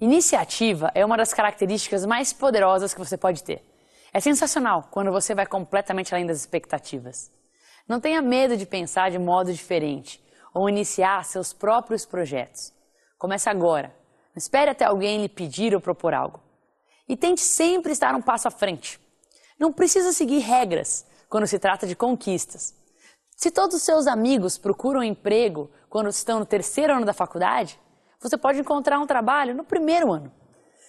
Iniciativa é uma das características mais poderosas que você pode ter. É sensacional quando você vai completamente além das expectativas. Não tenha medo de pensar de modo diferente ou iniciar seus próprios projetos. Comece agora. Não espere até alguém lhe pedir ou propor algo. E tente sempre estar um passo à frente. Não precisa seguir regras quando se trata de conquistas. Se todos os seus amigos procuram emprego quando estão no terceiro ano da faculdade, você pode encontrar um trabalho no primeiro ano.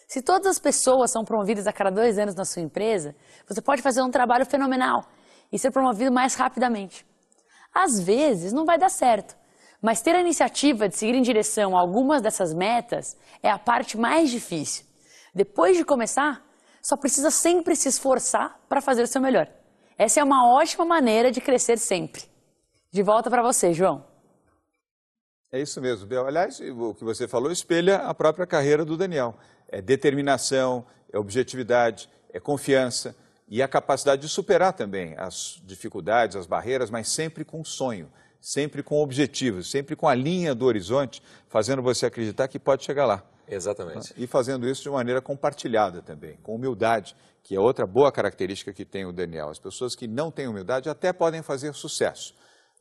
Se todas as pessoas são promovidas a cada dois anos na sua empresa, você pode fazer um trabalho fenomenal e ser promovido mais rapidamente. Às vezes não vai dar certo, mas ter a iniciativa de seguir em direção a algumas dessas metas é a parte mais difícil. Depois de começar, só precisa sempre se esforçar para fazer o seu melhor. Essa é uma ótima maneira de crescer sempre. De volta para você, João. É isso mesmo, Bel. Aliás, o que você falou espelha a própria carreira do Daniel. É determinação, é objetividade, é confiança e a capacidade de superar também as dificuldades, as barreiras, mas sempre com sonho, sempre com objetivos, sempre com a linha do horizonte, fazendo você acreditar que pode chegar lá. Exatamente. E fazendo isso de maneira compartilhada também, com humildade, que é outra boa característica que tem o Daniel. As pessoas que não têm humildade até podem fazer sucesso,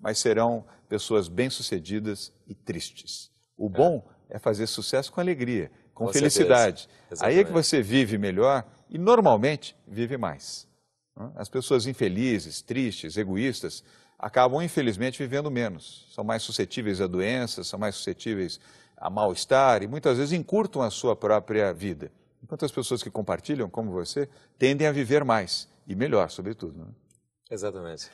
mas serão pessoas bem-sucedidas e tristes. O bom é. é fazer sucesso com alegria, com, com felicidade. Aí é que você vive melhor e normalmente vive mais. As pessoas infelizes, tristes, egoístas, acabam infelizmente vivendo menos. São mais suscetíveis a doenças, são mais suscetíveis a mal-estar e muitas vezes encurtam a sua própria vida. Enquanto as pessoas que compartilham, como você, tendem a viver mais e melhor, sobretudo. Né? Exatamente.